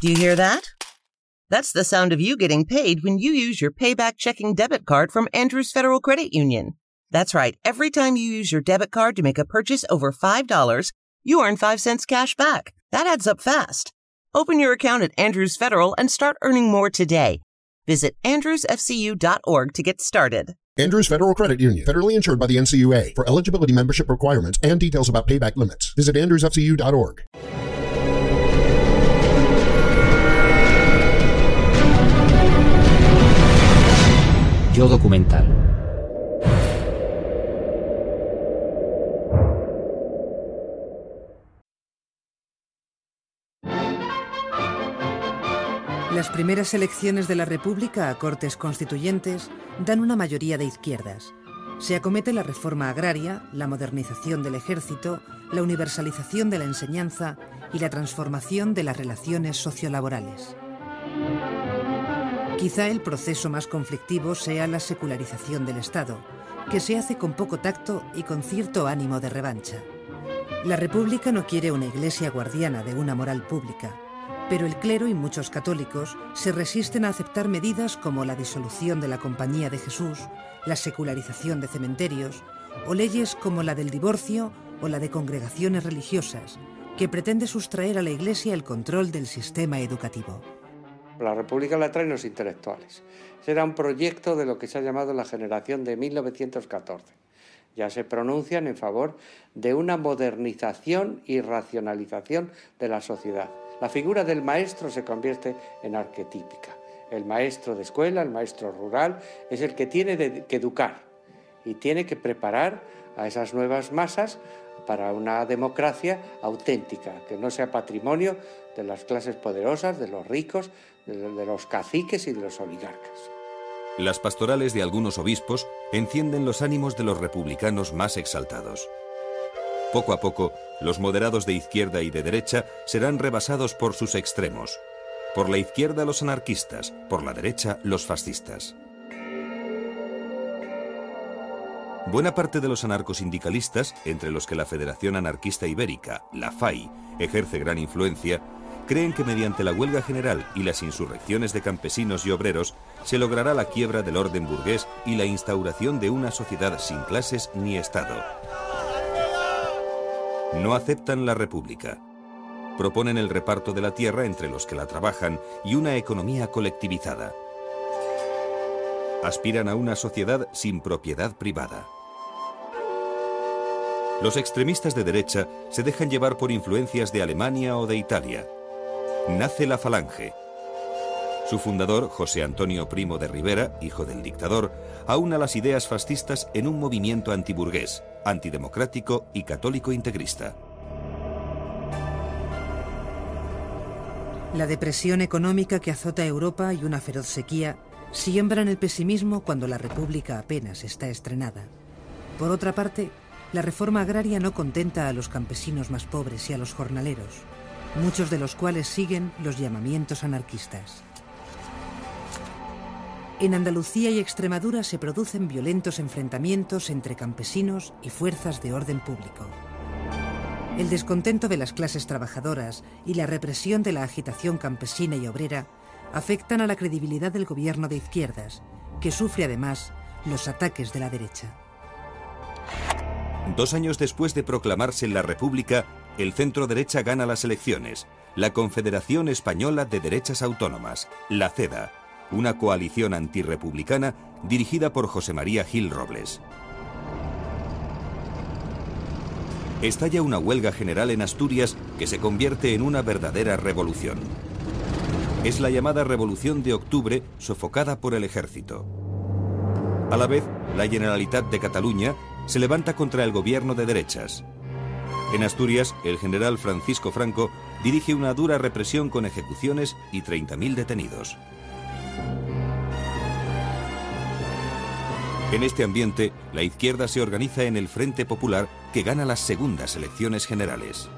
Do you hear that? That's the sound of you getting paid when you use your payback checking debit card from Andrews Federal Credit Union. That's right. Every time you use your debit card to make a purchase over $5, you earn 5 cents cash back. That adds up fast. Open your account at Andrews Federal and start earning more today. Visit andrewsfcu.org to get started. Andrews Federal Credit Union, federally insured by the NCUA. For eligibility membership requirements and details about payback limits, visit andrewsfcu.org. Yo documental. Las primeras elecciones de la República a Cortes Constituyentes dan una mayoría de izquierdas. Se acomete la reforma agraria, la modernización del ejército, la universalización de la enseñanza y la transformación de las relaciones sociolaborales. Quizá el proceso más conflictivo sea la secularización del Estado, que se hace con poco tacto y con cierto ánimo de revancha. La República no quiere una iglesia guardiana de una moral pública, pero el clero y muchos católicos se resisten a aceptar medidas como la disolución de la Compañía de Jesús, la secularización de cementerios o leyes como la del divorcio o la de congregaciones religiosas, que pretende sustraer a la Iglesia el control del sistema educativo. La República la traen los intelectuales. Será un proyecto de lo que se ha llamado la generación de 1914. Ya se pronuncian en favor de una modernización y racionalización de la sociedad. La figura del maestro se convierte en arquetípica. El maestro de escuela, el maestro rural, es el que tiene que educar y tiene que preparar a esas nuevas masas para una democracia auténtica, que no sea patrimonio de las clases poderosas, de los ricos, de los caciques y de los oligarcas. Las pastorales de algunos obispos encienden los ánimos de los republicanos más exaltados. Poco a poco, los moderados de izquierda y de derecha serán rebasados por sus extremos. Por la izquierda los anarquistas, por la derecha los fascistas. Buena parte de los anarcosindicalistas, entre los que la Federación Anarquista Ibérica, la FAI, ejerce gran influencia, creen que mediante la huelga general y las insurrecciones de campesinos y obreros se logrará la quiebra del orden burgués y la instauración de una sociedad sin clases ni Estado. No aceptan la República. Proponen el reparto de la tierra entre los que la trabajan y una economía colectivizada. Aspiran a una sociedad sin propiedad privada. Los extremistas de derecha se dejan llevar por influencias de Alemania o de Italia nace la Falange. Su fundador, José Antonio Primo de Rivera, hijo del dictador, aúna las ideas fascistas en un movimiento antiburgués, antidemocrático y católico integrista. La depresión económica que azota Europa y una feroz sequía siembran el pesimismo cuando la República apenas está estrenada. Por otra parte, la reforma agraria no contenta a los campesinos más pobres y a los jornaleros muchos de los cuales siguen los llamamientos anarquistas. En Andalucía y Extremadura se producen violentos enfrentamientos entre campesinos y fuerzas de orden público. El descontento de las clases trabajadoras y la represión de la agitación campesina y obrera afectan a la credibilidad del gobierno de izquierdas, que sufre además los ataques de la derecha. Dos años después de proclamarse la República, el centro derecha gana las elecciones. La Confederación Española de Derechas Autónomas, la CEDA, una coalición antirrepublicana dirigida por José María Gil Robles. Estalla una huelga general en Asturias que se convierte en una verdadera revolución. Es la llamada Revolución de Octubre sofocada por el ejército. A la vez, la Generalitat de Cataluña se levanta contra el gobierno de derechas. En Asturias, el general Francisco Franco dirige una dura represión con ejecuciones y 30.000 detenidos. En este ambiente, la izquierda se organiza en el Frente Popular que gana las segundas elecciones generales.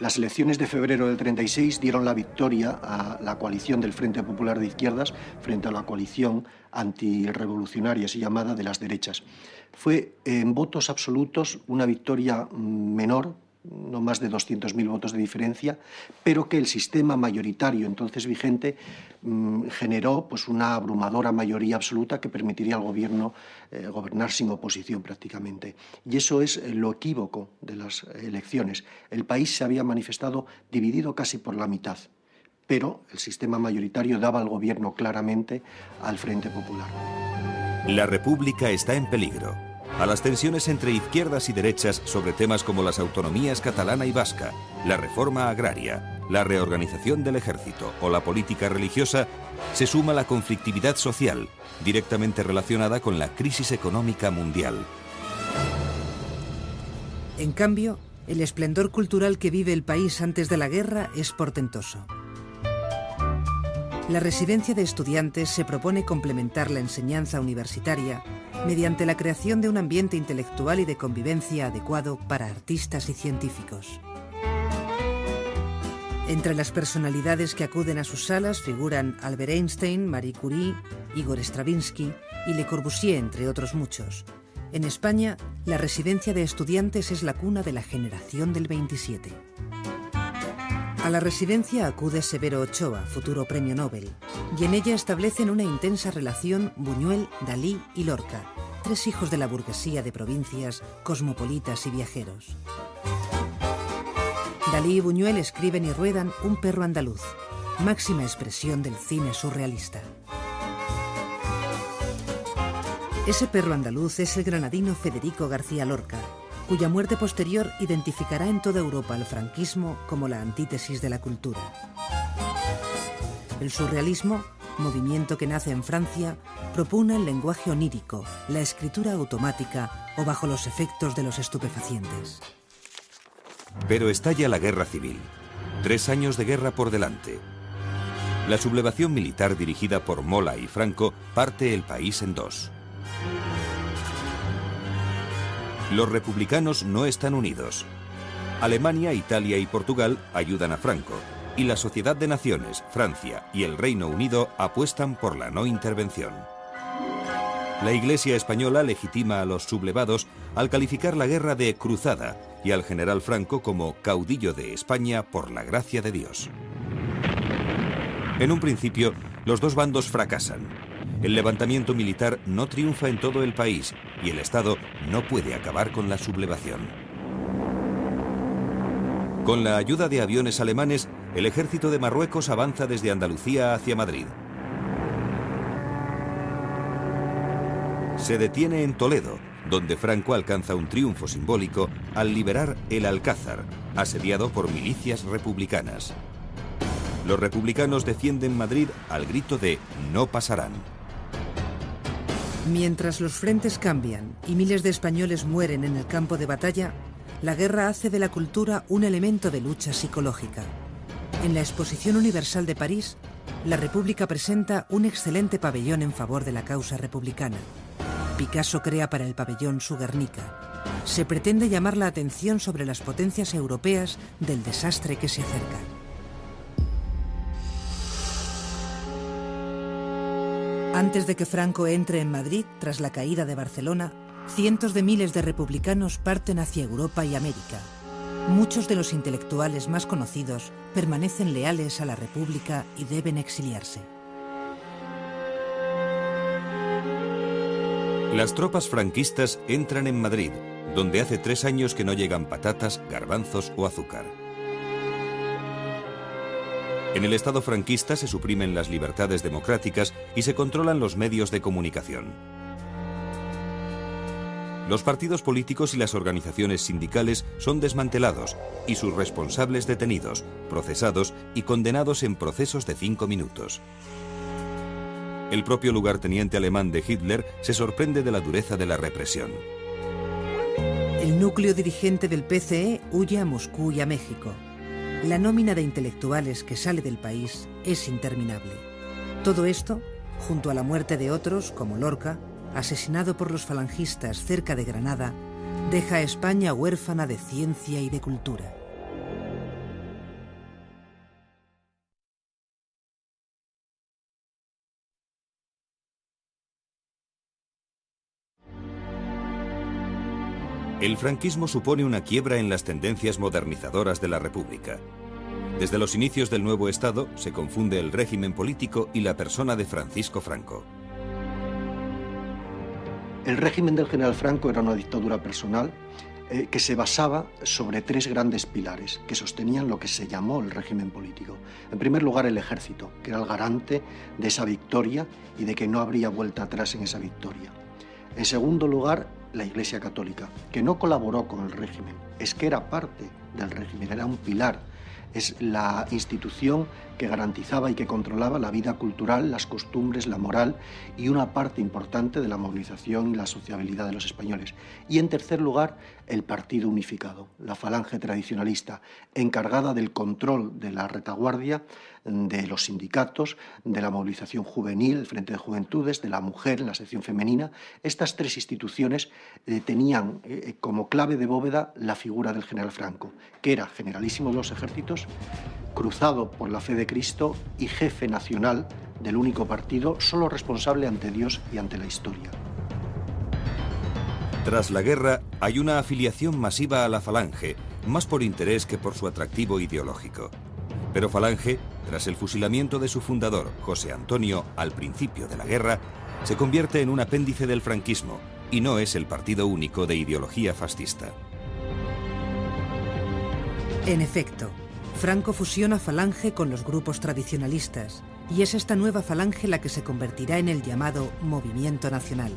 Las elecciones de febrero del 36 dieron la victoria a la coalición del Frente Popular de Izquierdas frente a la coalición antirrevolucionaria, así llamada, de las derechas. Fue en votos absolutos una victoria menor no más de 200.000 votos de diferencia, pero que el sistema mayoritario entonces vigente mm, generó pues, una abrumadora mayoría absoluta que permitiría al gobierno eh, gobernar sin oposición prácticamente. Y eso es eh, lo equívoco de las elecciones. El país se había manifestado dividido casi por la mitad, pero el sistema mayoritario daba al gobierno claramente al Frente Popular. La República está en peligro a las tensiones entre izquierdas y derechas sobre temas como las autonomías catalana y vasca, la reforma agraria, la reorganización del ejército o la política religiosa, se suma la conflictividad social, directamente relacionada con la crisis económica mundial. En cambio, el esplendor cultural que vive el país antes de la guerra es portentoso. La residencia de estudiantes se propone complementar la enseñanza universitaria mediante la creación de un ambiente intelectual y de convivencia adecuado para artistas y científicos. Entre las personalidades que acuden a sus salas figuran Albert Einstein, Marie Curie, Igor Stravinsky y Le Corbusier, entre otros muchos. En España, la residencia de estudiantes es la cuna de la generación del 27. A la residencia acude Severo Ochoa, futuro premio Nobel, y en ella establecen una intensa relación Buñuel, Dalí y Lorca, tres hijos de la burguesía de provincias, cosmopolitas y viajeros. Dalí y Buñuel escriben y ruedan Un perro andaluz, máxima expresión del cine surrealista. Ese perro andaluz es el granadino Federico García Lorca, cuya muerte posterior identificará en toda Europa al franquismo como la antítesis de la cultura. El surrealismo, movimiento que nace en Francia, propone el lenguaje onírico, la escritura automática o bajo los efectos de los estupefacientes. Pero estalla la guerra civil. Tres años de guerra por delante. La sublevación militar dirigida por Mola y Franco parte el país en dos. Los republicanos no están unidos. Alemania, Italia y Portugal ayudan a Franco, y la Sociedad de Naciones, Francia y el Reino Unido apuestan por la no intervención. La Iglesia española legitima a los sublevados al calificar la guerra de cruzada y al general Franco como caudillo de España por la gracia de Dios. En un principio, los dos bandos fracasan, el levantamiento militar no triunfa en todo el país y el Estado no puede acabar con la sublevación. Con la ayuda de aviones alemanes, el ejército de Marruecos avanza desde Andalucía hacia Madrid. Se detiene en Toledo, donde Franco alcanza un triunfo simbólico al liberar el Alcázar, asediado por milicias republicanas. Los republicanos defienden Madrid al grito de no pasarán. Mientras los frentes cambian y miles de españoles mueren en el campo de batalla, la guerra hace de la cultura un elemento de lucha psicológica. En la Exposición Universal de París, la República presenta un excelente pabellón en favor de la causa republicana. Picasso crea para el pabellón su Guernica. Se pretende llamar la atención sobre las potencias europeas del desastre que se acerca. Antes de que Franco entre en Madrid, tras la caída de Barcelona, cientos de miles de republicanos parten hacia Europa y América. Muchos de los intelectuales más conocidos permanecen leales a la República y deben exiliarse. Las tropas franquistas entran en Madrid, donde hace tres años que no llegan patatas, garbanzos o azúcar. En el Estado franquista se suprimen las libertades democráticas y se controlan los medios de comunicación. Los partidos políticos y las organizaciones sindicales son desmantelados y sus responsables detenidos, procesados y condenados en procesos de cinco minutos. El propio lugarteniente alemán de Hitler se sorprende de la dureza de la represión. El núcleo dirigente del PCE huye a Moscú y a México. La nómina de intelectuales que sale del país es interminable. Todo esto, junto a la muerte de otros, como Lorca, asesinado por los falangistas cerca de Granada, deja a España huérfana de ciencia y de cultura. El franquismo supone una quiebra en las tendencias modernizadoras de la República. Desde los inicios del nuevo Estado se confunde el régimen político y la persona de Francisco Franco. El régimen del general Franco era una dictadura personal eh, que se basaba sobre tres grandes pilares que sostenían lo que se llamó el régimen político. En primer lugar, el ejército, que era el garante de esa victoria y de que no habría vuelta atrás en esa victoria. En segundo lugar, la Iglesia Católica, que no colaboró con el régimen, es que era parte del régimen, era un pilar es la institución que garantizaba y que controlaba la vida cultural, las costumbres, la moral y una parte importante de la movilización y la sociabilidad de los españoles. Y en tercer lugar, el Partido Unificado, la falange tradicionalista, encargada del control de la retaguardia, de los sindicatos, de la movilización juvenil, el Frente de Juventudes, de la mujer, la sección femenina. Estas tres instituciones eh, tenían eh, como clave de bóveda la figura del general Franco, que era generalísimo de los ejércitos, cruzado por la fe de Cristo y jefe nacional del único partido, solo responsable ante Dios y ante la historia. Tras la guerra hay una afiliación masiva a la Falange, más por interés que por su atractivo ideológico. Pero Falange, tras el fusilamiento de su fundador, José Antonio, al principio de la guerra, se convierte en un apéndice del franquismo y no es el partido único de ideología fascista. En efecto, Franco fusiona Falange con los grupos tradicionalistas y es esta nueva Falange la que se convertirá en el llamado Movimiento Nacional.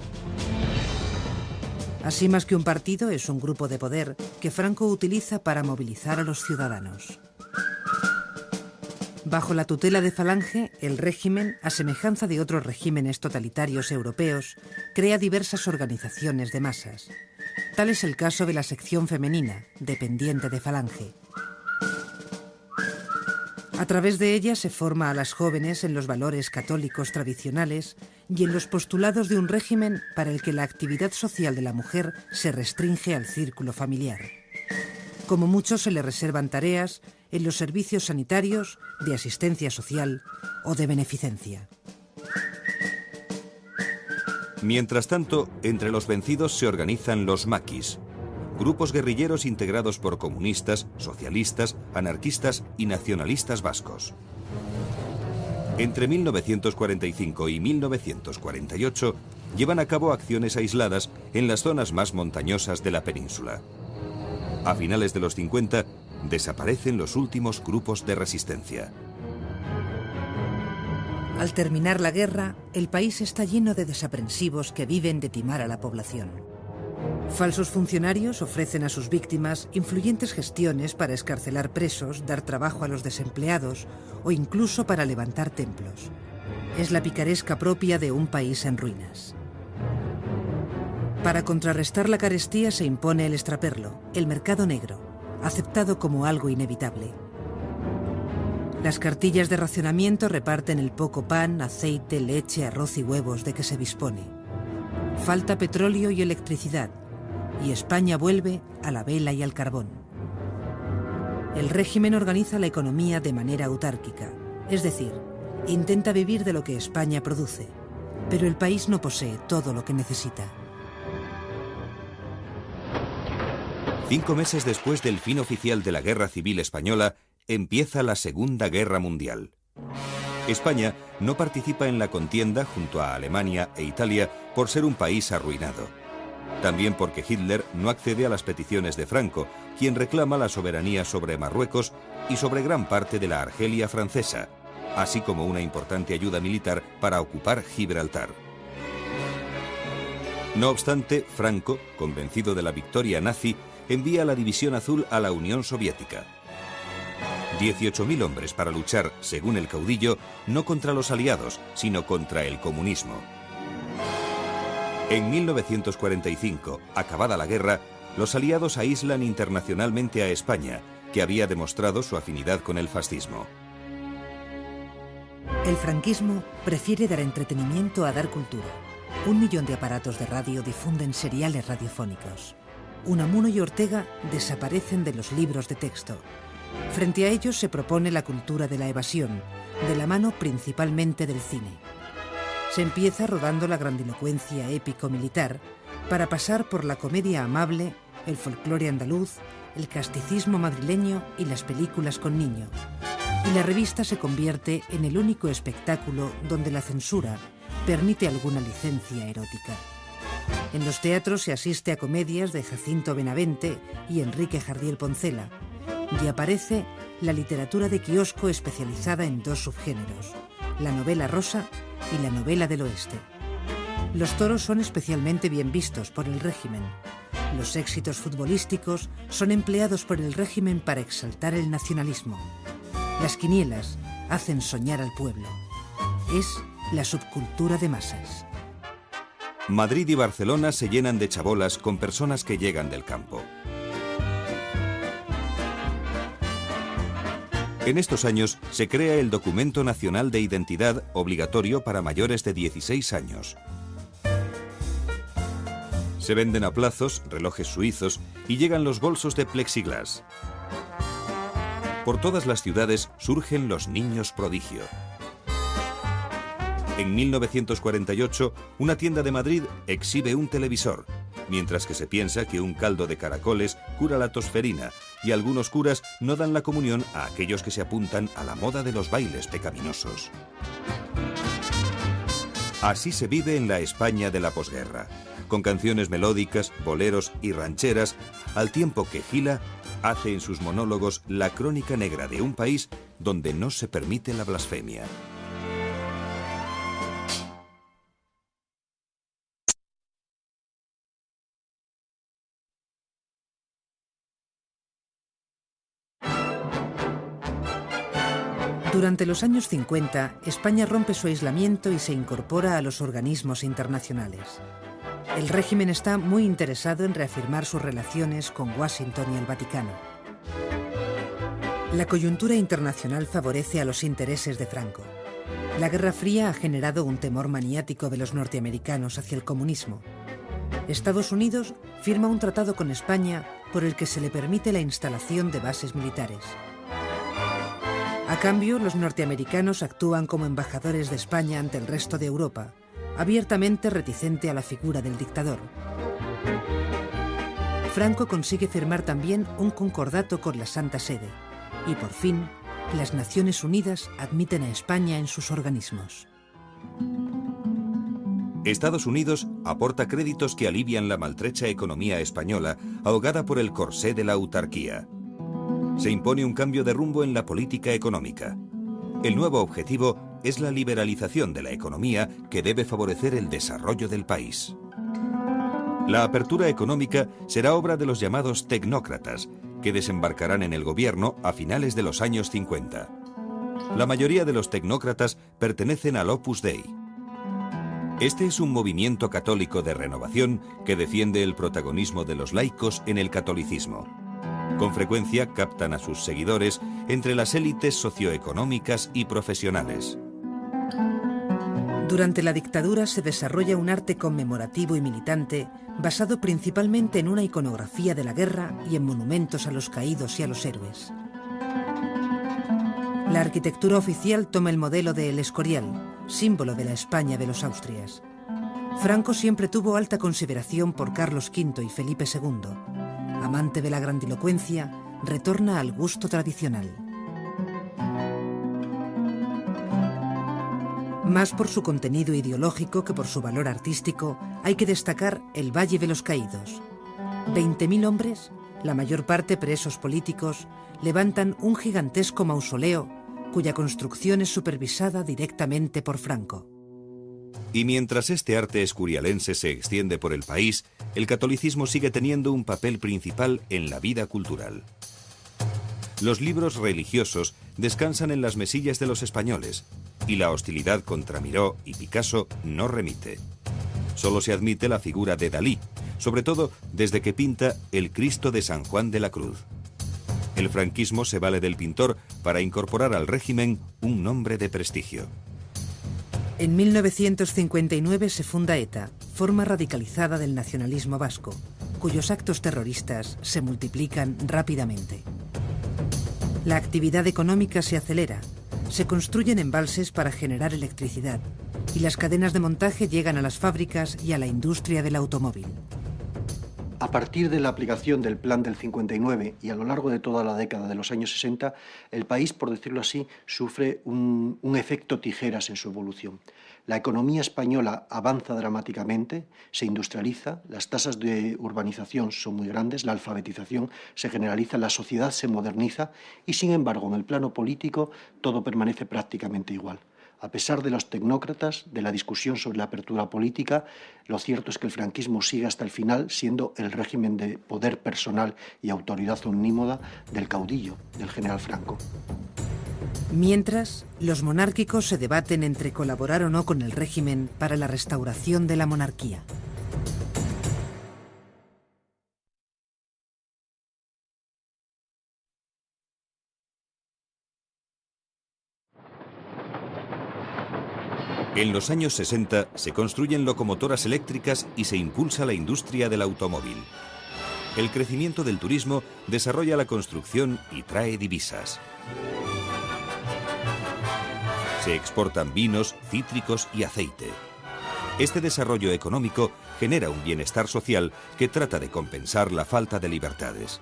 Así más que un partido, es un grupo de poder que Franco utiliza para movilizar a los ciudadanos. Bajo la tutela de Falange, el régimen, a semejanza de otros regímenes totalitarios europeos, crea diversas organizaciones de masas. Tal es el caso de la sección femenina, dependiente de Falange. A través de ella se forma a las jóvenes en los valores católicos tradicionales y en los postulados de un régimen para el que la actividad social de la mujer se restringe al círculo familiar. Como muchos se le reservan tareas en los servicios sanitarios, de asistencia social o de beneficencia. Mientras tanto, entre los vencidos se organizan los maquis, grupos guerrilleros integrados por comunistas, socialistas, anarquistas y nacionalistas vascos. Entre 1945 y 1948 llevan a cabo acciones aisladas en las zonas más montañosas de la península. A finales de los 50 desaparecen los últimos grupos de resistencia. Al terminar la guerra, el país está lleno de desaprensivos que viven de timar a la población. Falsos funcionarios ofrecen a sus víctimas influyentes gestiones para escarcelar presos, dar trabajo a los desempleados o incluso para levantar templos. Es la picaresca propia de un país en ruinas. Para contrarrestar la carestía se impone el extraperlo, el mercado negro, aceptado como algo inevitable. Las cartillas de racionamiento reparten el poco pan, aceite, leche, arroz y huevos de que se dispone. Falta petróleo y electricidad, y España vuelve a la vela y al carbón. El régimen organiza la economía de manera autárquica, es decir, intenta vivir de lo que España produce, pero el país no posee todo lo que necesita. Cinco meses después del fin oficial de la Guerra Civil Española, empieza la Segunda Guerra Mundial. España no participa en la contienda junto a Alemania e Italia por ser un país arruinado. También porque Hitler no accede a las peticiones de Franco, quien reclama la soberanía sobre Marruecos y sobre gran parte de la Argelia francesa, así como una importante ayuda militar para ocupar Gibraltar. No obstante, Franco, convencido de la victoria nazi, envía la División Azul a la Unión Soviética. 18.000 hombres para luchar, según el caudillo, no contra los aliados, sino contra el comunismo. En 1945, acabada la guerra, los aliados aíslan internacionalmente a España, que había demostrado su afinidad con el fascismo. El franquismo prefiere dar entretenimiento a dar cultura. Un millón de aparatos de radio difunden seriales radiofónicos. Unamuno y Ortega desaparecen de los libros de texto. Frente a ellos se propone la cultura de la evasión, de la mano principalmente del cine. Se empieza rodando la grandilocuencia épico-militar para pasar por la comedia amable el folclore andaluz, el casticismo madrileño y las películas con niño. Y la revista se convierte en el único espectáculo donde la censura permite alguna licencia erótica. En los teatros se asiste a comedias de Jacinto Benavente y Enrique Jardiel Poncela, y aparece la literatura de kiosco especializada en dos subgéneros, la novela rosa y la novela del oeste. Los toros son especialmente bien vistos por el régimen. Los éxitos futbolísticos son empleados por el régimen para exaltar el nacionalismo. Las quinielas hacen soñar al pueblo. Es la subcultura de masas. Madrid y Barcelona se llenan de chabolas con personas que llegan del campo. En estos años se crea el Documento Nacional de Identidad obligatorio para mayores de 16 años. Se venden a plazos relojes suizos y llegan los bolsos de plexiglas. Por todas las ciudades surgen los niños prodigio. En 1948, una tienda de Madrid exhibe un televisor, mientras que se piensa que un caldo de caracoles cura la tosferina y algunos curas no dan la comunión a aquellos que se apuntan a la moda de los bailes pecaminosos. Así se vive en la España de la posguerra, con canciones melódicas, boleros y rancheras, al tiempo que Gila hace en sus monólogos la crónica negra de un país donde no se permite la blasfemia. Durante los años 50, España rompe su aislamiento y se incorpora a los organismos internacionales. El régimen está muy interesado en reafirmar sus relaciones con Washington y el Vaticano. La coyuntura internacional favorece a los intereses de Franco. La Guerra Fría ha generado un temor maniático de los norteamericanos hacia el comunismo. Estados Unidos firma un tratado con España por el que se le permite la instalación de bases militares. A cambio, los norteamericanos actúan como embajadores de España ante el resto de Europa, abiertamente reticente a la figura del dictador. Franco consigue firmar también un concordato con la Santa Sede y por fin las Naciones Unidas admiten a España en sus organismos. Estados Unidos aporta créditos que alivian la maltrecha economía española ahogada por el corsé de la autarquía se impone un cambio de rumbo en la política económica. El nuevo objetivo es la liberalización de la economía que debe favorecer el desarrollo del país. La apertura económica será obra de los llamados tecnócratas, que desembarcarán en el gobierno a finales de los años 50. La mayoría de los tecnócratas pertenecen al Opus Dei. Este es un movimiento católico de renovación que defiende el protagonismo de los laicos en el catolicismo. Con frecuencia captan a sus seguidores entre las élites socioeconómicas y profesionales. Durante la dictadura se desarrolla un arte conmemorativo y militante basado principalmente en una iconografía de la guerra y en monumentos a los caídos y a los héroes. La arquitectura oficial toma el modelo de El Escorial, símbolo de la España de los Austrias. Franco siempre tuvo alta consideración por Carlos V y Felipe II amante de la grandilocuencia, retorna al gusto tradicional. Más por su contenido ideológico que por su valor artístico, hay que destacar el Valle de los Caídos. 20.000 hombres, la mayor parte presos políticos, levantan un gigantesco mausoleo cuya construcción es supervisada directamente por Franco. Y mientras este arte escurialense se extiende por el país, el catolicismo sigue teniendo un papel principal en la vida cultural. Los libros religiosos descansan en las mesillas de los españoles y la hostilidad contra Miró y Picasso no remite. Solo se admite la figura de Dalí, sobre todo desde que pinta el Cristo de San Juan de la Cruz. El franquismo se vale del pintor para incorporar al régimen un nombre de prestigio. En 1959 se funda ETA, forma radicalizada del nacionalismo vasco, cuyos actos terroristas se multiplican rápidamente. La actividad económica se acelera, se construyen embalses para generar electricidad y las cadenas de montaje llegan a las fábricas y a la industria del automóvil. A partir de la aplicación del Plan del 59 y a lo largo de toda la década de los años 60, el país, por decirlo así, sufre un, un efecto tijeras en su evolución. La economía española avanza dramáticamente, se industrializa, las tasas de urbanización son muy grandes, la alfabetización se generaliza, la sociedad se moderniza y, sin embargo, en el plano político todo permanece prácticamente igual. A pesar de los tecnócratas, de la discusión sobre la apertura política, lo cierto es que el franquismo sigue hasta el final siendo el régimen de poder personal y autoridad omnímoda del caudillo, del general Franco. Mientras, los monárquicos se debaten entre colaborar o no con el régimen para la restauración de la monarquía. En los años 60 se construyen locomotoras eléctricas y se impulsa la industria del automóvil. El crecimiento del turismo desarrolla la construcción y trae divisas. Se exportan vinos, cítricos y aceite. Este desarrollo económico genera un bienestar social que trata de compensar la falta de libertades.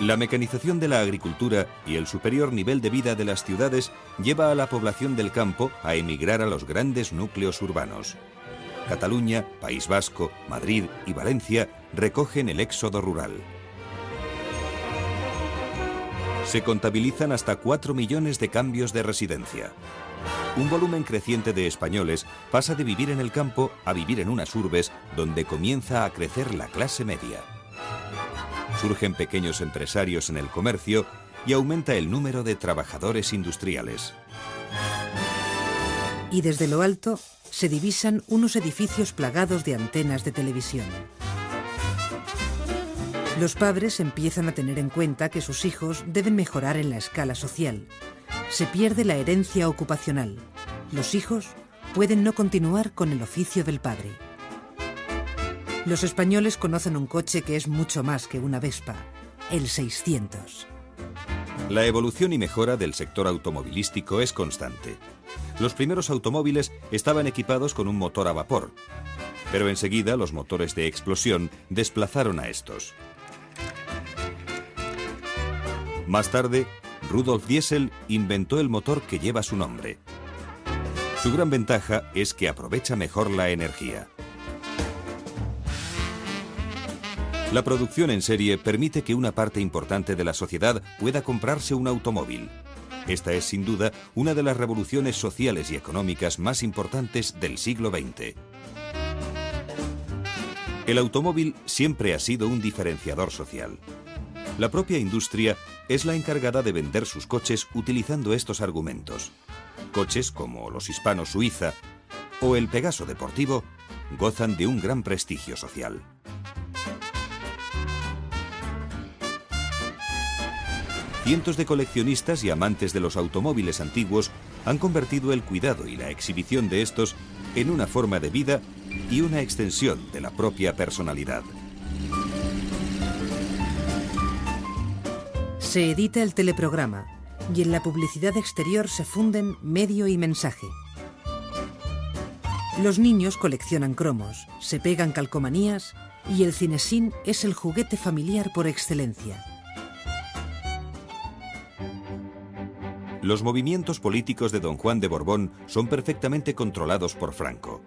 La mecanización de la agricultura y el superior nivel de vida de las ciudades lleva a la población del campo a emigrar a los grandes núcleos urbanos. Cataluña, País Vasco, Madrid y Valencia recogen el éxodo rural. Se contabilizan hasta 4 millones de cambios de residencia. Un volumen creciente de españoles pasa de vivir en el campo a vivir en unas urbes donde comienza a crecer la clase media. Surgen pequeños empresarios en el comercio y aumenta el número de trabajadores industriales. Y desde lo alto se divisan unos edificios plagados de antenas de televisión. Los padres empiezan a tener en cuenta que sus hijos deben mejorar en la escala social. Se pierde la herencia ocupacional. Los hijos pueden no continuar con el oficio del padre. Los españoles conocen un coche que es mucho más que una Vespa, el 600. La evolución y mejora del sector automovilístico es constante. Los primeros automóviles estaban equipados con un motor a vapor, pero enseguida los motores de explosión desplazaron a estos. Más tarde, Rudolf Diesel inventó el motor que lleva su nombre. Su gran ventaja es que aprovecha mejor la energía. La producción en serie permite que una parte importante de la sociedad pueda comprarse un automóvil. Esta es sin duda una de las revoluciones sociales y económicas más importantes del siglo XX. El automóvil siempre ha sido un diferenciador social. La propia industria es la encargada de vender sus coches utilizando estos argumentos. Coches como los hispanos Suiza o el Pegaso Deportivo gozan de un gran prestigio social. Cientos de coleccionistas y amantes de los automóviles antiguos han convertido el cuidado y la exhibición de estos en una forma de vida y una extensión de la propia personalidad. Se edita el teleprograma y en la publicidad exterior se funden medio y mensaje. Los niños coleccionan cromos, se pegan calcomanías y el cinesín es el juguete familiar por excelencia. Los movimientos políticos de don Juan de Borbón son perfectamente controlados por Franco.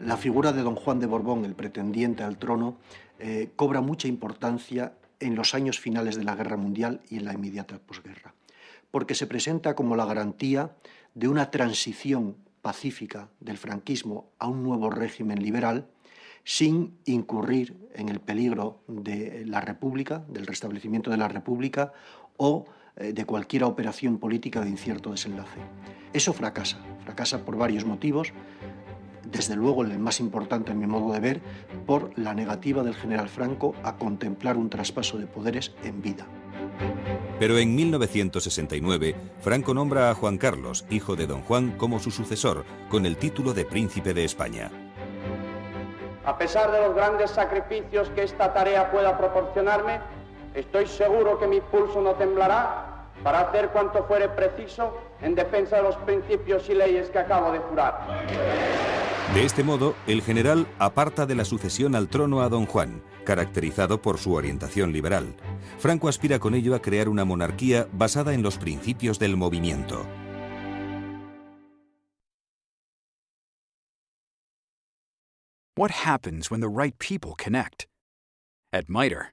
La figura de don Juan de Borbón, el pretendiente al trono, eh, cobra mucha importancia en los años finales de la Guerra Mundial y en la inmediata posguerra, porque se presenta como la garantía de una transición pacífica del franquismo a un nuevo régimen liberal sin incurrir en el peligro de la República, del restablecimiento de la República o de cualquier operación política de incierto desenlace. Eso fracasa, fracasa por varios motivos, desde luego el más importante en mi modo de ver, por la negativa del general Franco a contemplar un traspaso de poderes en vida. Pero en 1969, Franco nombra a Juan Carlos, hijo de don Juan, como su sucesor, con el título de Príncipe de España. A pesar de los grandes sacrificios que esta tarea pueda proporcionarme, estoy seguro que mi pulso no temblará para hacer cuanto fuere preciso en defensa de los principios y leyes que acabo de jurar. De este modo, el general aparta de la sucesión al trono a don Juan, caracterizado por su orientación liberal. Franco aspira con ello a crear una monarquía basada en los principios del movimiento. What happens when the right people connect? At MITRE,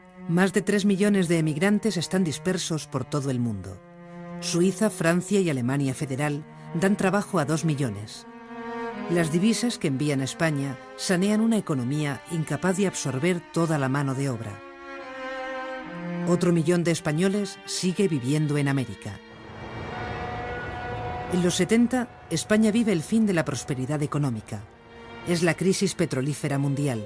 más de 3 millones de emigrantes están dispersos por todo el mundo. Suiza, Francia y Alemania Federal dan trabajo a 2 millones. Las divisas que envían a España sanean una economía incapaz de absorber toda la mano de obra. Otro millón de españoles sigue viviendo en América. En los 70, España vive el fin de la prosperidad económica. Es la crisis petrolífera mundial.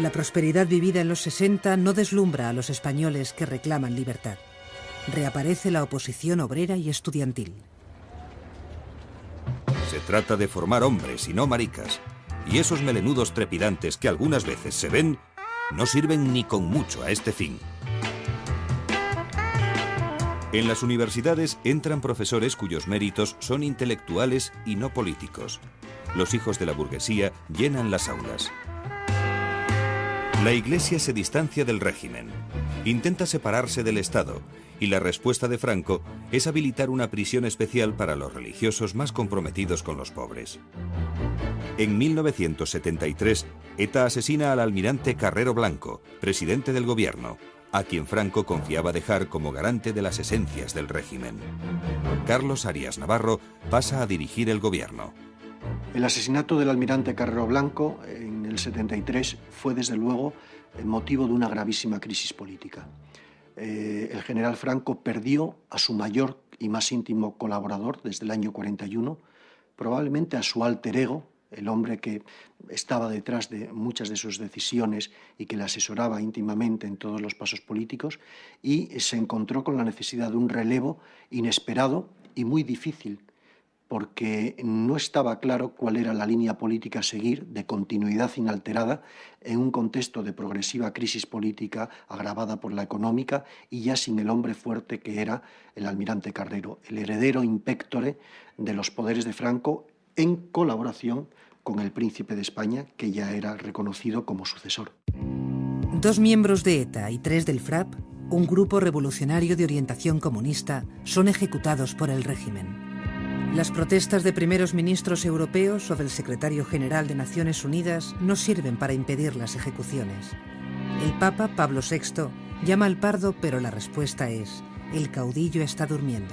La prosperidad vivida en los 60 no deslumbra a los españoles que reclaman libertad. Reaparece la oposición obrera y estudiantil. Se trata de formar hombres y no maricas. Y esos melenudos trepidantes que algunas veces se ven no sirven ni con mucho a este fin. En las universidades entran profesores cuyos méritos son intelectuales y no políticos. Los hijos de la burguesía llenan las aulas. La Iglesia se distancia del régimen, intenta separarse del Estado y la respuesta de Franco es habilitar una prisión especial para los religiosos más comprometidos con los pobres. En 1973, ETA asesina al almirante Carrero Blanco, presidente del gobierno, a quien Franco confiaba dejar como garante de las esencias del régimen. Carlos Arias Navarro pasa a dirigir el gobierno. El asesinato del almirante Carrero Blanco en el 73 fue desde luego motivo de una gravísima crisis política. Eh, el general Franco perdió a su mayor y más íntimo colaborador desde el año 41, probablemente a su alter ego, el hombre que estaba detrás de muchas de sus decisiones y que le asesoraba íntimamente en todos los pasos políticos, y se encontró con la necesidad de un relevo inesperado y muy difícil porque no estaba claro cuál era la línea política a seguir de continuidad inalterada en un contexto de progresiva crisis política agravada por la económica y ya sin el hombre fuerte que era el almirante Carrero, el heredero impectore de los poderes de Franco en colaboración con el príncipe de España, que ya era reconocido como sucesor. Dos miembros de ETA y tres del FRAP, un grupo revolucionario de orientación comunista, son ejecutados por el régimen. Las protestas de primeros ministros europeos o del secretario general de Naciones Unidas no sirven para impedir las ejecuciones. El Papa Pablo VI llama al pardo, pero la respuesta es, el caudillo está durmiendo.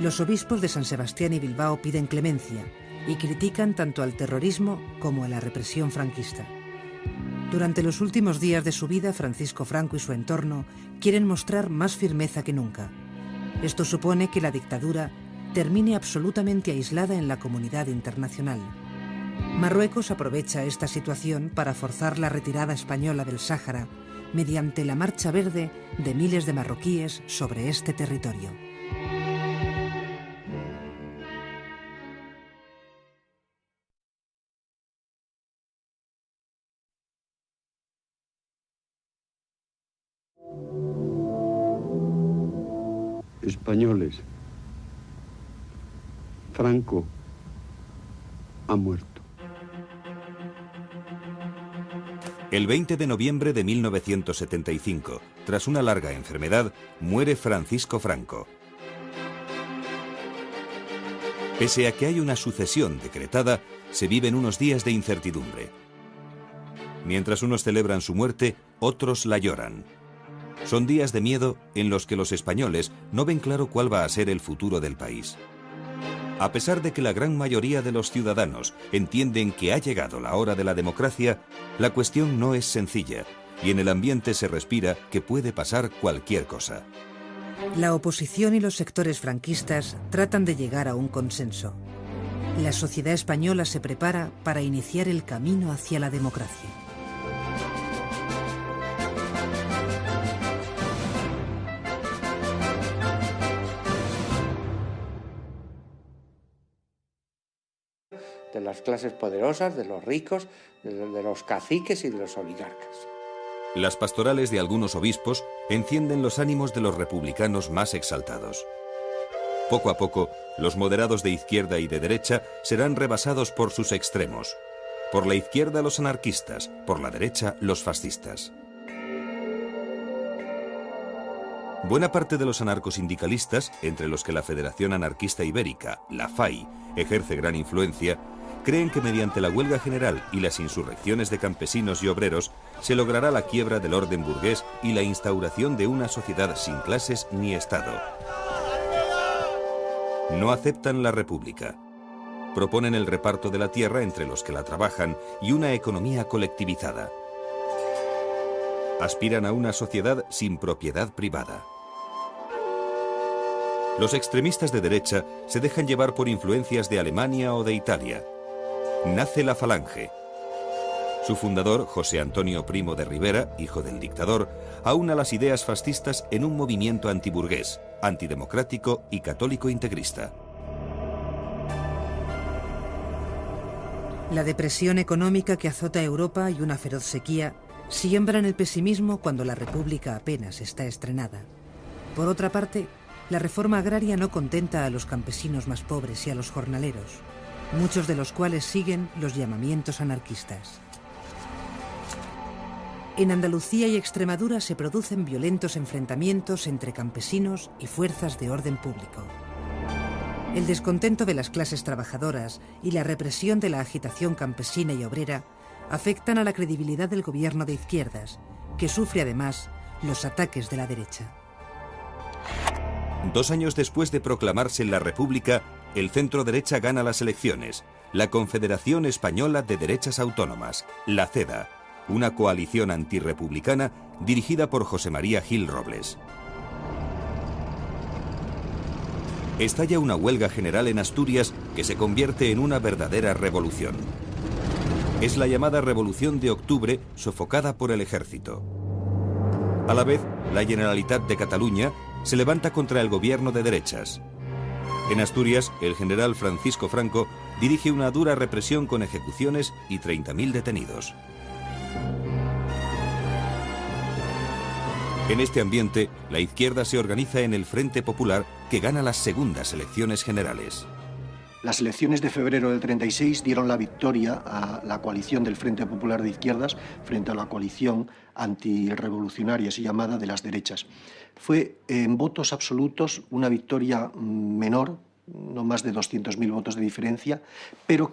Los obispos de San Sebastián y Bilbao piden clemencia y critican tanto al terrorismo como a la represión franquista. Durante los últimos días de su vida, Francisco Franco y su entorno quieren mostrar más firmeza que nunca. Esto supone que la dictadura termine absolutamente aislada en la comunidad internacional. Marruecos aprovecha esta situación para forzar la retirada española del Sáhara mediante la marcha verde de miles de marroquíes sobre este territorio. Españoles, Franco ha muerto. El 20 de noviembre de 1975, tras una larga enfermedad, muere Francisco Franco. Pese a que hay una sucesión decretada, se viven unos días de incertidumbre. Mientras unos celebran su muerte, otros la lloran. Son días de miedo en los que los españoles no ven claro cuál va a ser el futuro del país. A pesar de que la gran mayoría de los ciudadanos entienden que ha llegado la hora de la democracia, la cuestión no es sencilla y en el ambiente se respira que puede pasar cualquier cosa. La oposición y los sectores franquistas tratan de llegar a un consenso. La sociedad española se prepara para iniciar el camino hacia la democracia. Las clases poderosas, de los ricos, de los caciques y de los oligarcas. Las pastorales de algunos obispos encienden los ánimos de los republicanos más exaltados. Poco a poco, los moderados de izquierda y de derecha serán rebasados por sus extremos. Por la izquierda los anarquistas, por la derecha los fascistas. Buena parte de los anarcosindicalistas, entre los que la Federación Anarquista Ibérica, la FAI, ejerce gran influencia, creen que mediante la huelga general y las insurrecciones de campesinos y obreros se logrará la quiebra del orden burgués y la instauración de una sociedad sin clases ni Estado. No aceptan la República. Proponen el reparto de la tierra entre los que la trabajan y una economía colectivizada. Aspiran a una sociedad sin propiedad privada. Los extremistas de derecha se dejan llevar por influencias de Alemania o de Italia nace la Falange. Su fundador, José Antonio Primo de Rivera, hijo del dictador, aúna las ideas fascistas en un movimiento antiburgués, antidemocrático y católico integrista. La depresión económica que azota Europa y una feroz sequía siembran el pesimismo cuando la República apenas está estrenada. Por otra parte, la reforma agraria no contenta a los campesinos más pobres y a los jornaleros muchos de los cuales siguen los llamamientos anarquistas. En Andalucía y Extremadura se producen violentos enfrentamientos entre campesinos y fuerzas de orden público. El descontento de las clases trabajadoras y la represión de la agitación campesina y obrera afectan a la credibilidad del gobierno de izquierdas, que sufre además los ataques de la derecha. Dos años después de proclamarse la República, el centro derecha gana las elecciones. La Confederación Española de Derechas Autónomas, la CEDA, una coalición antirrepublicana dirigida por José María Gil Robles. Estalla una huelga general en Asturias que se convierte en una verdadera revolución. Es la llamada Revolución de Octubre sofocada por el ejército. A la vez, la Generalitat de Cataluña se levanta contra el gobierno de derechas. En Asturias, el general Francisco Franco dirige una dura represión con ejecuciones y 30.000 detenidos. En este ambiente, la izquierda se organiza en el Frente Popular que gana las segundas elecciones generales. Las elecciones de febrero del 36 dieron la victoria a la coalición del Frente Popular de Izquierdas frente a la coalición antirrevolucionaria, así llamada, de las derechas. Fue en votos absolutos una victoria menor, no más de 200.000 votos de diferencia, pero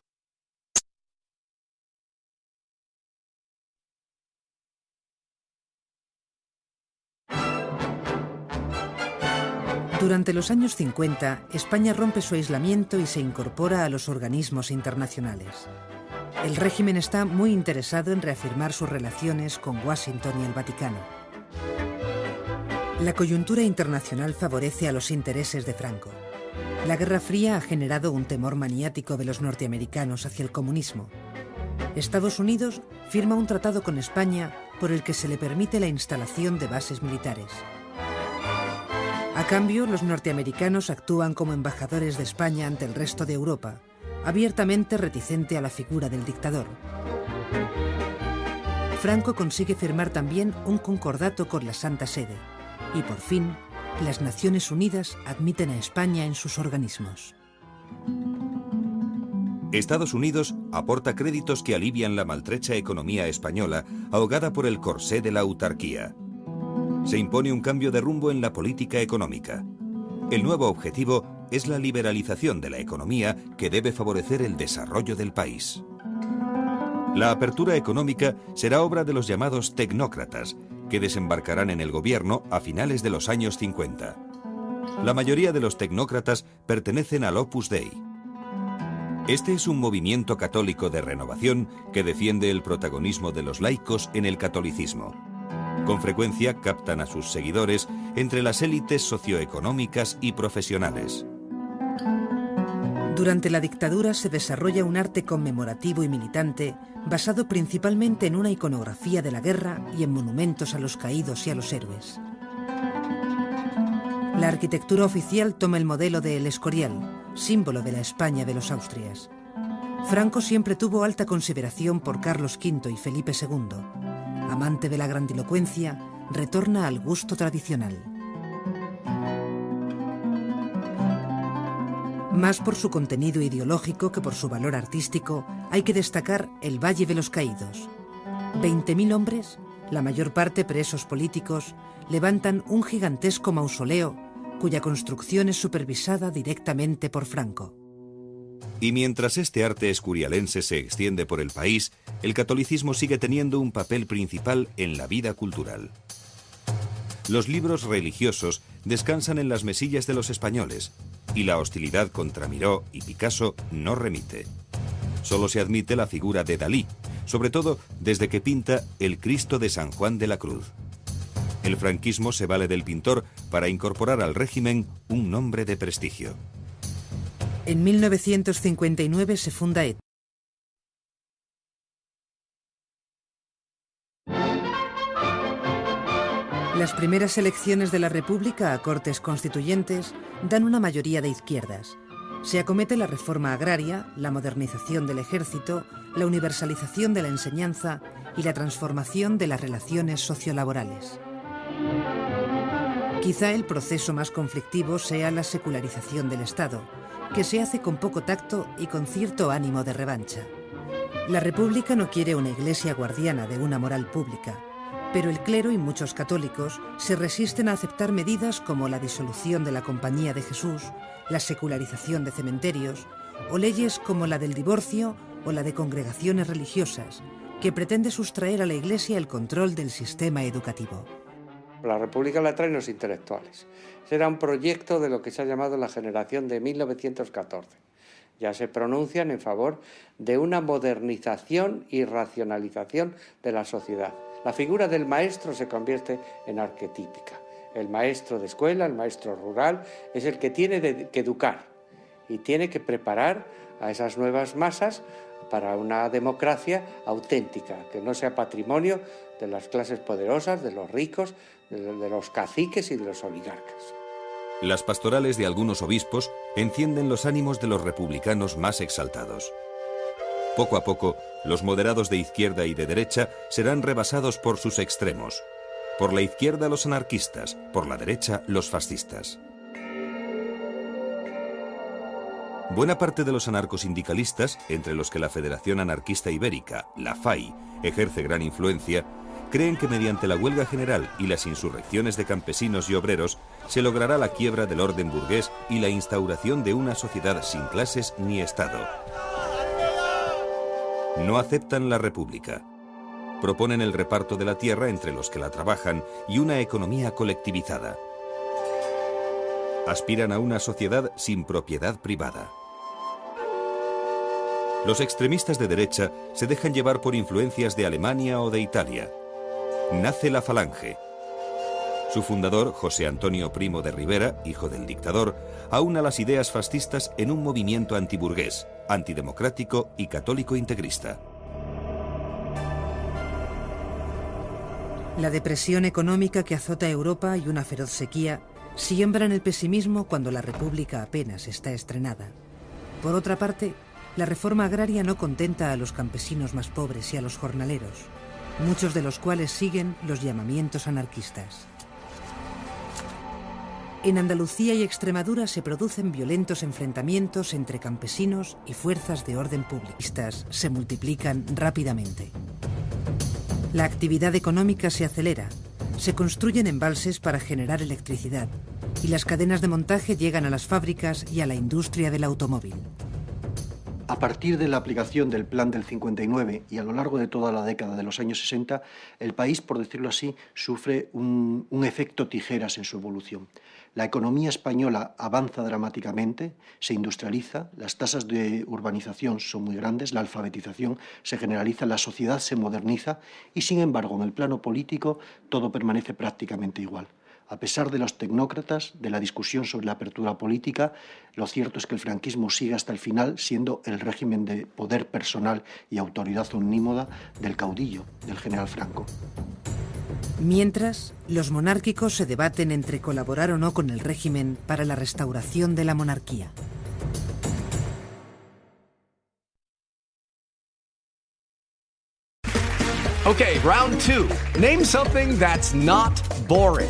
Durante los años 50, España rompe su aislamiento y se incorpora a los organismos internacionales. El régimen está muy interesado en reafirmar sus relaciones con Washington y el Vaticano. La coyuntura internacional favorece a los intereses de Franco. La Guerra Fría ha generado un temor maniático de los norteamericanos hacia el comunismo. Estados Unidos firma un tratado con España por el que se le permite la instalación de bases militares. Cambio, los norteamericanos actúan como embajadores de España ante el resto de Europa, abiertamente reticente a la figura del dictador. Franco consigue firmar también un concordato con la Santa Sede y por fin las Naciones Unidas admiten a España en sus organismos. Estados Unidos aporta créditos que alivian la maltrecha economía española ahogada por el corsé de la autarquía se impone un cambio de rumbo en la política económica. El nuevo objetivo, es la liberalización de la economía que debe favorecer el desarrollo del país. La apertura económica será obra de los llamados tecnócratas, que desembarcarán en el gobierno a finales de los años 50. La mayoría de los tecnócratas pertenecen al Opus Dei. Este es un movimiento católico de renovación que defiende el protagonismo de los laicos en el catolicismo. Con frecuencia captan a sus seguidores entre las élites socioeconómicas y profesionales. Durante la dictadura se desarrolla un arte conmemorativo y militante basado principalmente en una iconografía de la guerra y en monumentos a los caídos y a los héroes. La arquitectura oficial toma el modelo de El Escorial, símbolo de la España de los Austrias. Franco siempre tuvo alta consideración por Carlos V y Felipe II. Amante de la grandilocuencia, retorna al gusto tradicional. Más por su contenido ideológico que por su valor artístico, hay que destacar El Valle de los Caídos. 20.000 hombres, la mayor parte presos políticos, levantan un gigantesco mausoleo cuya construcción es supervisada directamente por Franco. Y mientras este arte escurialense se extiende por el país, el catolicismo sigue teniendo un papel principal en la vida cultural. Los libros religiosos descansan en las mesillas de los españoles y la hostilidad contra Miró y Picasso no remite. Solo se admite la figura de Dalí, sobre todo desde que pinta el Cristo de San Juan de la Cruz. El franquismo se vale del pintor para incorporar al régimen un nombre de prestigio. En 1959 se funda ETA. Las primeras elecciones de la República a Cortes Constituyentes dan una mayoría de izquierdas. Se acomete la reforma agraria, la modernización del ejército, la universalización de la enseñanza y la transformación de las relaciones sociolaborales. Quizá el proceso más conflictivo sea la secularización del Estado, que se hace con poco tacto y con cierto ánimo de revancha. La República no quiere una iglesia guardiana de una moral pública, pero el clero y muchos católicos se resisten a aceptar medidas como la disolución de la Compañía de Jesús, la secularización de cementerios o leyes como la del divorcio o la de congregaciones religiosas, que pretende sustraer a la Iglesia el control del sistema educativo. La República la traen los intelectuales. Será un proyecto de lo que se ha llamado la generación de 1914. Ya se pronuncian en favor de una modernización y racionalización de la sociedad la figura del maestro se convierte en arquetípica. El maestro de escuela, el maestro rural, es el que tiene que educar y tiene que preparar a esas nuevas masas para una democracia auténtica, que no sea patrimonio de las clases poderosas, de los ricos, de los caciques y de los oligarcas. Las pastorales de algunos obispos encienden los ánimos de los republicanos más exaltados. Poco a poco, los moderados de izquierda y de derecha serán rebasados por sus extremos. Por la izquierda los anarquistas, por la derecha los fascistas. Buena parte de los anarcosindicalistas, entre los que la Federación Anarquista Ibérica, la FAI, ejerce gran influencia, creen que mediante la huelga general y las insurrecciones de campesinos y obreros se logrará la quiebra del orden burgués y la instauración de una sociedad sin clases ni Estado. No aceptan la república. Proponen el reparto de la tierra entre los que la trabajan y una economía colectivizada. Aspiran a una sociedad sin propiedad privada. Los extremistas de derecha se dejan llevar por influencias de Alemania o de Italia. Nace la Falange, su fundador, José Antonio Primo de Rivera, hijo del dictador, aúna las ideas fascistas en un movimiento antiburgués, antidemocrático y católico integrista. La depresión económica que azota Europa y una feroz sequía siembran el pesimismo cuando la República apenas está estrenada. Por otra parte, la reforma agraria no contenta a los campesinos más pobres y a los jornaleros, muchos de los cuales siguen los llamamientos anarquistas. En Andalucía y Extremadura se producen violentos enfrentamientos entre campesinos y fuerzas de orden publicistas se multiplican rápidamente. La actividad económica se acelera, se construyen embalses para generar electricidad y las cadenas de montaje llegan a las fábricas y a la industria del automóvil. A partir de la aplicación del Plan del 59 y a lo largo de toda la década de los años 60, el país, por decirlo así, sufre un, un, efecto tijeras en su evolución. La economía española avanza dramáticamente, se industrializa, las tasas de urbanización son muy grandes, la alfabetización se generaliza, la sociedad se moderniza y, sin embargo, en el plano político todo permanece prácticamente igual. A pesar de los tecnócratas, de la discusión sobre la apertura política, lo cierto es que el franquismo sigue hasta el final siendo el régimen de poder personal y autoridad omnímoda del caudillo, del general Franco. Mientras, los monárquicos se debaten entre colaborar o no con el régimen para la restauración de la monarquía. Okay, round two. Name something that's not boring.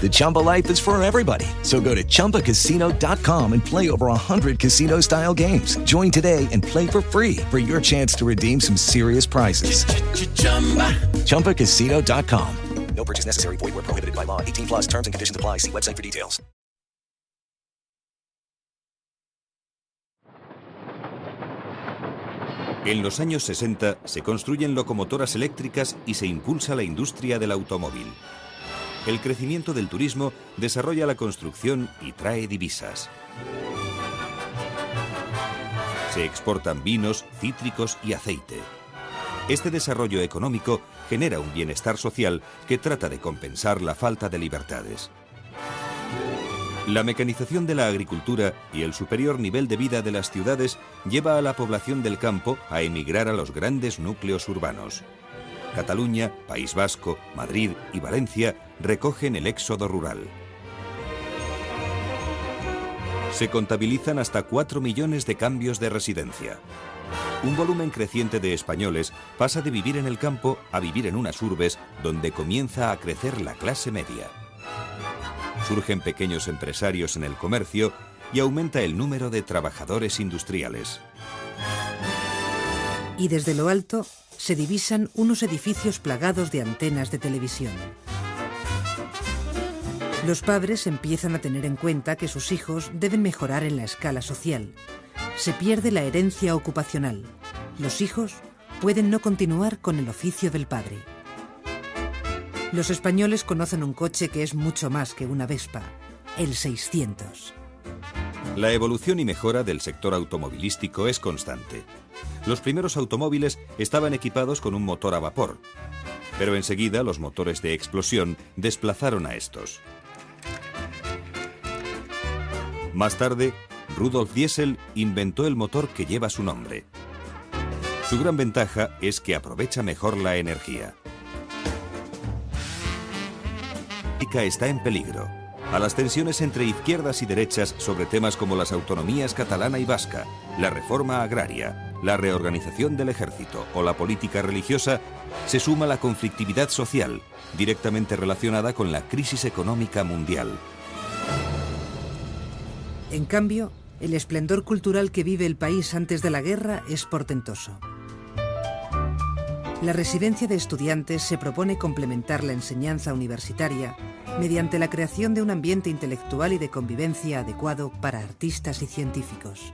The Chumba life is for everybody. So go to ChumbaCasino.com and play over 100 casino style games. Join today and play for free for your chance to redeem some serious prizes. ChumbaCasino.com. No purchase necessary. Void where prohibited by law. 18 plus terms and conditions apply. See website for details. En los años 60 se construyen locomotoras eléctricas y se impulsa la industria del automóvil. El crecimiento del turismo desarrolla la construcción y trae divisas. Se exportan vinos, cítricos y aceite. Este desarrollo económico genera un bienestar social que trata de compensar la falta de libertades. La mecanización de la agricultura y el superior nivel de vida de las ciudades lleva a la población del campo a emigrar a los grandes núcleos urbanos. Cataluña, País Vasco, Madrid y Valencia recogen el éxodo rural. Se contabilizan hasta 4 millones de cambios de residencia. Un volumen creciente de españoles pasa de vivir en el campo a vivir en unas urbes donde comienza a crecer la clase media. Surgen pequeños empresarios en el comercio y aumenta el número de trabajadores industriales. Y desde lo alto se divisan unos edificios plagados de antenas de televisión. Los padres empiezan a tener en cuenta que sus hijos deben mejorar en la escala social. Se pierde la herencia ocupacional. Los hijos pueden no continuar con el oficio del padre. Los españoles conocen un coche que es mucho más que una Vespa, el 600. La evolución y mejora del sector automovilístico es constante. Los primeros automóviles estaban equipados con un motor a vapor, pero enseguida los motores de explosión desplazaron a estos. Más tarde, Rudolf Diesel inventó el motor que lleva su nombre. Su gran ventaja es que aprovecha mejor la energía. está en peligro. A las tensiones entre izquierdas y derechas sobre temas como las autonomías catalana y vasca, la reforma agraria, la reorganización del ejército o la política religiosa, se suma la conflictividad social, directamente relacionada con la crisis económica mundial. En cambio, el esplendor cultural que vive el país antes de la guerra es portentoso. La residencia de estudiantes se propone complementar la enseñanza universitaria mediante la creación de un ambiente intelectual y de convivencia adecuado para artistas y científicos.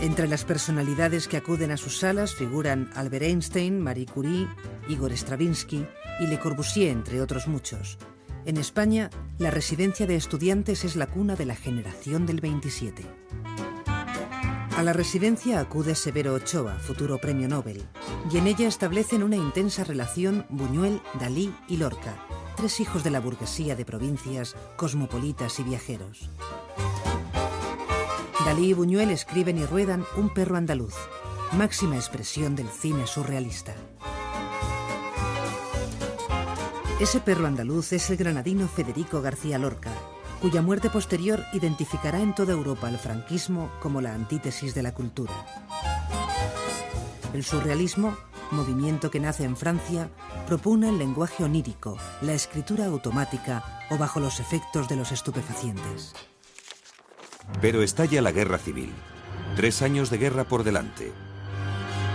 Entre las personalidades que acuden a sus salas figuran Albert Einstein, Marie Curie, Igor Stravinsky y Le Corbusier, entre otros muchos. En España, la residencia de estudiantes es la cuna de la generación del 27. A la residencia acude Severo Ochoa, futuro premio Nobel, y en ella establecen una intensa relación Buñuel, Dalí y Lorca, tres hijos de la burguesía de provincias, cosmopolitas y viajeros. Dalí y Buñuel escriben y ruedan Un perro andaluz, máxima expresión del cine surrealista. Ese perro andaluz es el granadino Federico García Lorca, cuya muerte posterior identificará en toda Europa al franquismo como la antítesis de la cultura. El surrealismo, movimiento que nace en Francia, propone el lenguaje onírico, la escritura automática o bajo los efectos de los estupefacientes. Pero estalla la guerra civil. Tres años de guerra por delante.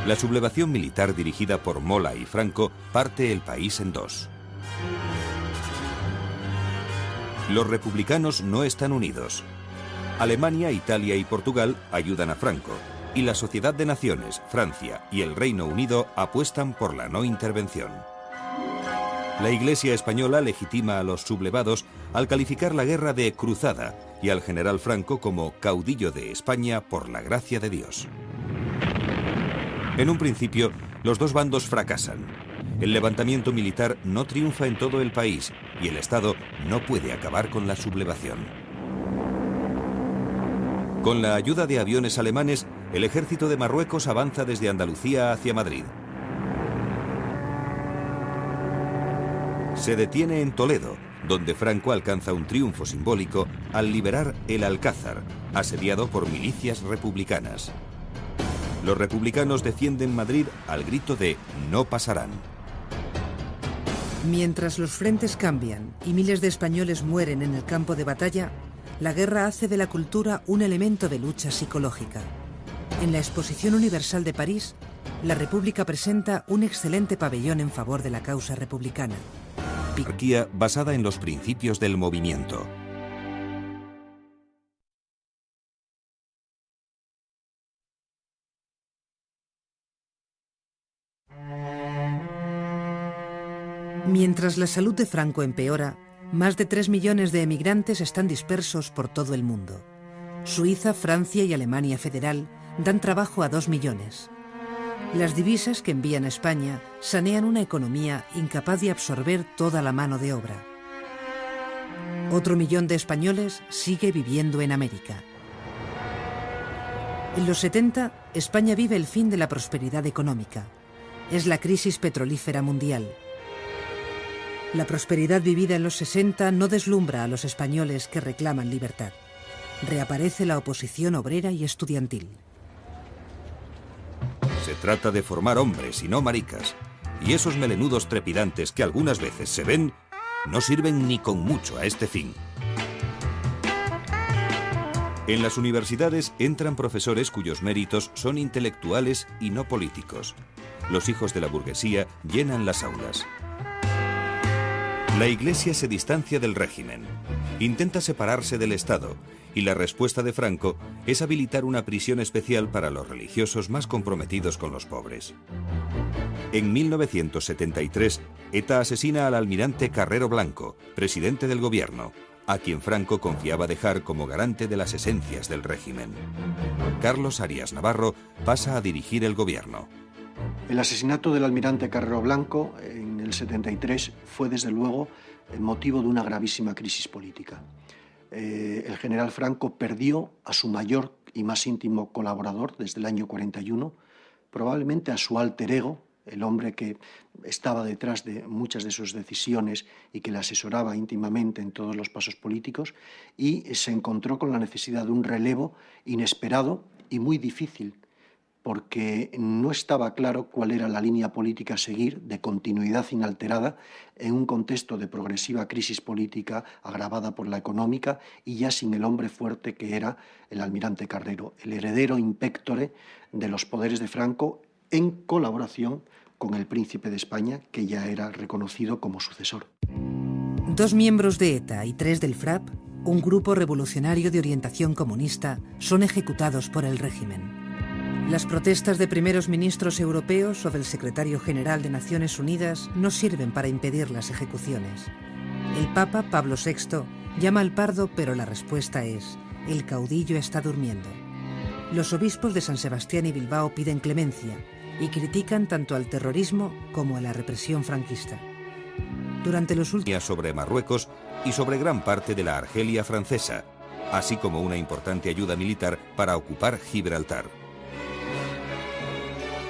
La sublevación militar dirigida por Mola y Franco parte el país en dos. Los republicanos no están unidos. Alemania, Italia y Portugal ayudan a Franco, y la Sociedad de Naciones, Francia y el Reino Unido apuestan por la no intervención. La Iglesia española legitima a los sublevados al calificar la guerra de cruzada y al general Franco como caudillo de España por la gracia de Dios. En un principio, los dos bandos fracasan. El levantamiento militar no triunfa en todo el país y el Estado no puede acabar con la sublevación. Con la ayuda de aviones alemanes, el ejército de Marruecos avanza desde Andalucía hacia Madrid. Se detiene en Toledo, donde Franco alcanza un triunfo simbólico al liberar el Alcázar, asediado por milicias republicanas. Los republicanos defienden Madrid al grito de no pasarán. Mientras los frentes cambian y miles de españoles mueren en el campo de batalla, la guerra hace de la cultura un elemento de lucha psicológica. En la Exposición Universal de París, la República presenta un excelente pabellón en favor de la causa republicana. Basada en los principios del movimiento. Mientras la salud de Franco empeora, más de 3 millones de emigrantes están dispersos por todo el mundo. Suiza, Francia y Alemania Federal dan trabajo a 2 millones. Las divisas que envían a España sanean una economía incapaz de absorber toda la mano de obra. Otro millón de españoles sigue viviendo en América. En los 70, España vive el fin de la prosperidad económica. Es la crisis petrolífera mundial. La prosperidad vivida en los 60 no deslumbra a los españoles que reclaman libertad. Reaparece la oposición obrera y estudiantil. Se trata de formar hombres y no maricas. Y esos melenudos trepidantes que algunas veces se ven no sirven ni con mucho a este fin. En las universidades entran profesores cuyos méritos son intelectuales y no políticos. Los hijos de la burguesía llenan las aulas. La Iglesia se distancia del régimen, intenta separarse del Estado y la respuesta de Franco es habilitar una prisión especial para los religiosos más comprometidos con los pobres. En 1973, ETA asesina al almirante Carrero Blanco, presidente del gobierno, a quien Franco confiaba dejar como garante de las esencias del régimen. Carlos Arias Navarro pasa a dirigir el gobierno. El asesinato del almirante Carrero Blanco en el 73 fue desde luego el motivo de una gravísima crisis política. Eh, el general Franco perdió a su mayor y más íntimo colaborador desde el año 41, probablemente a su alter ego, el hombre que estaba detrás de muchas de sus decisiones y que le asesoraba íntimamente en todos los pasos políticos, y se encontró con la necesidad de un relevo inesperado y muy difícil porque no estaba claro cuál era la línea política a seguir de continuidad inalterada en un contexto de progresiva crisis política agravada por la económica y ya sin el hombre fuerte que era el almirante Carrero, el heredero impectore de los poderes de Franco en colaboración con el príncipe de España, que ya era reconocido como sucesor. Dos miembros de ETA y tres del FRAP, un grupo revolucionario de orientación comunista, son ejecutados por el régimen. Las protestas de primeros ministros europeos o del secretario general de Naciones Unidas no sirven para impedir las ejecuciones. El Papa Pablo VI llama al pardo, pero la respuesta es, el caudillo está durmiendo. Los obispos de San Sebastián y Bilbao piden clemencia y critican tanto al terrorismo como a la represión franquista. Durante los últimos sobre Marruecos y sobre gran parte de la Argelia francesa, así como una importante ayuda militar para ocupar Gibraltar.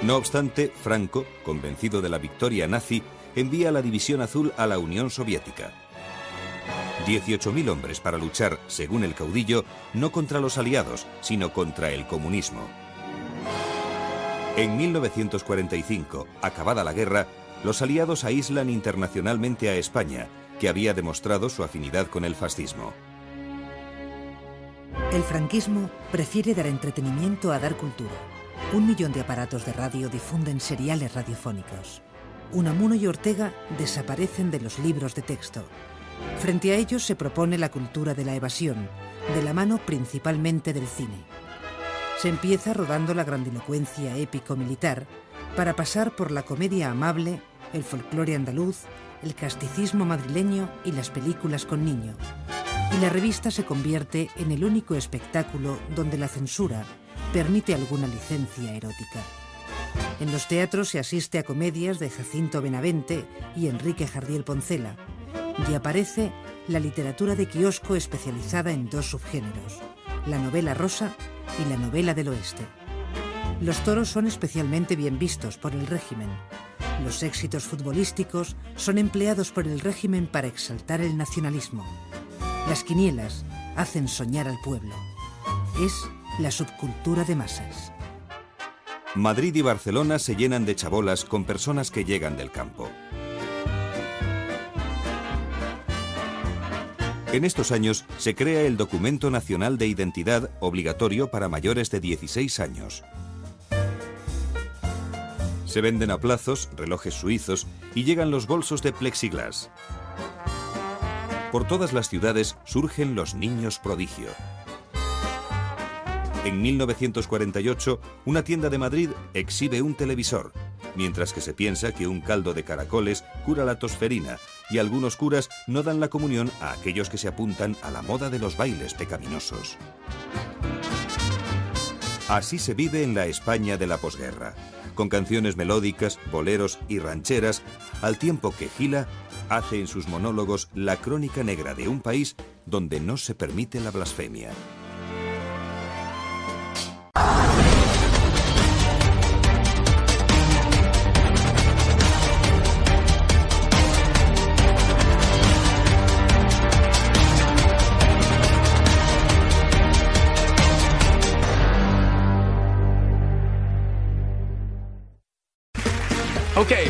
No obstante, Franco, convencido de la victoria nazi, envía la División Azul a la Unión Soviética. 18.000 hombres para luchar, según el caudillo, no contra los aliados, sino contra el comunismo. En 1945, acabada la guerra, los aliados aíslan internacionalmente a España, que había demostrado su afinidad con el fascismo. El franquismo prefiere dar entretenimiento a dar cultura. Un millón de aparatos de radio difunden seriales radiofónicos. Unamuno y Ortega desaparecen de los libros de texto. Frente a ellos se propone la cultura de la evasión, de la mano principalmente del cine. Se empieza rodando la grandilocuencia épico-militar para pasar por la comedia amable, el folclore andaluz, el casticismo madrileño y las películas con niños. Y la revista se convierte en el único espectáculo donde la censura permite alguna licencia erótica. En los teatros se asiste a comedias de Jacinto Benavente y Enrique Jardiel Poncela, y aparece la literatura de kiosco especializada en dos subgéneros, la novela rosa y la novela del oeste. Los toros son especialmente bien vistos por el régimen. Los éxitos futbolísticos son empleados por el régimen para exaltar el nacionalismo. Las quinielas hacen soñar al pueblo. Es la subcultura de masas. Madrid y Barcelona se llenan de chabolas con personas que llegan del campo. En estos años se crea el Documento Nacional de Identidad obligatorio para mayores de 16 años. Se venden a plazos relojes suizos y llegan los bolsos de plexiglas. Por todas las ciudades surgen los niños prodigio. En 1948, una tienda de Madrid exhibe un televisor, mientras que se piensa que un caldo de caracoles cura la tosferina y algunos curas no dan la comunión a aquellos que se apuntan a la moda de los bailes pecaminosos. Así se vive en la España de la posguerra, con canciones melódicas, boleros y rancheras, al tiempo que Gila hace en sus monólogos la crónica negra de un país donde no se permite la blasfemia.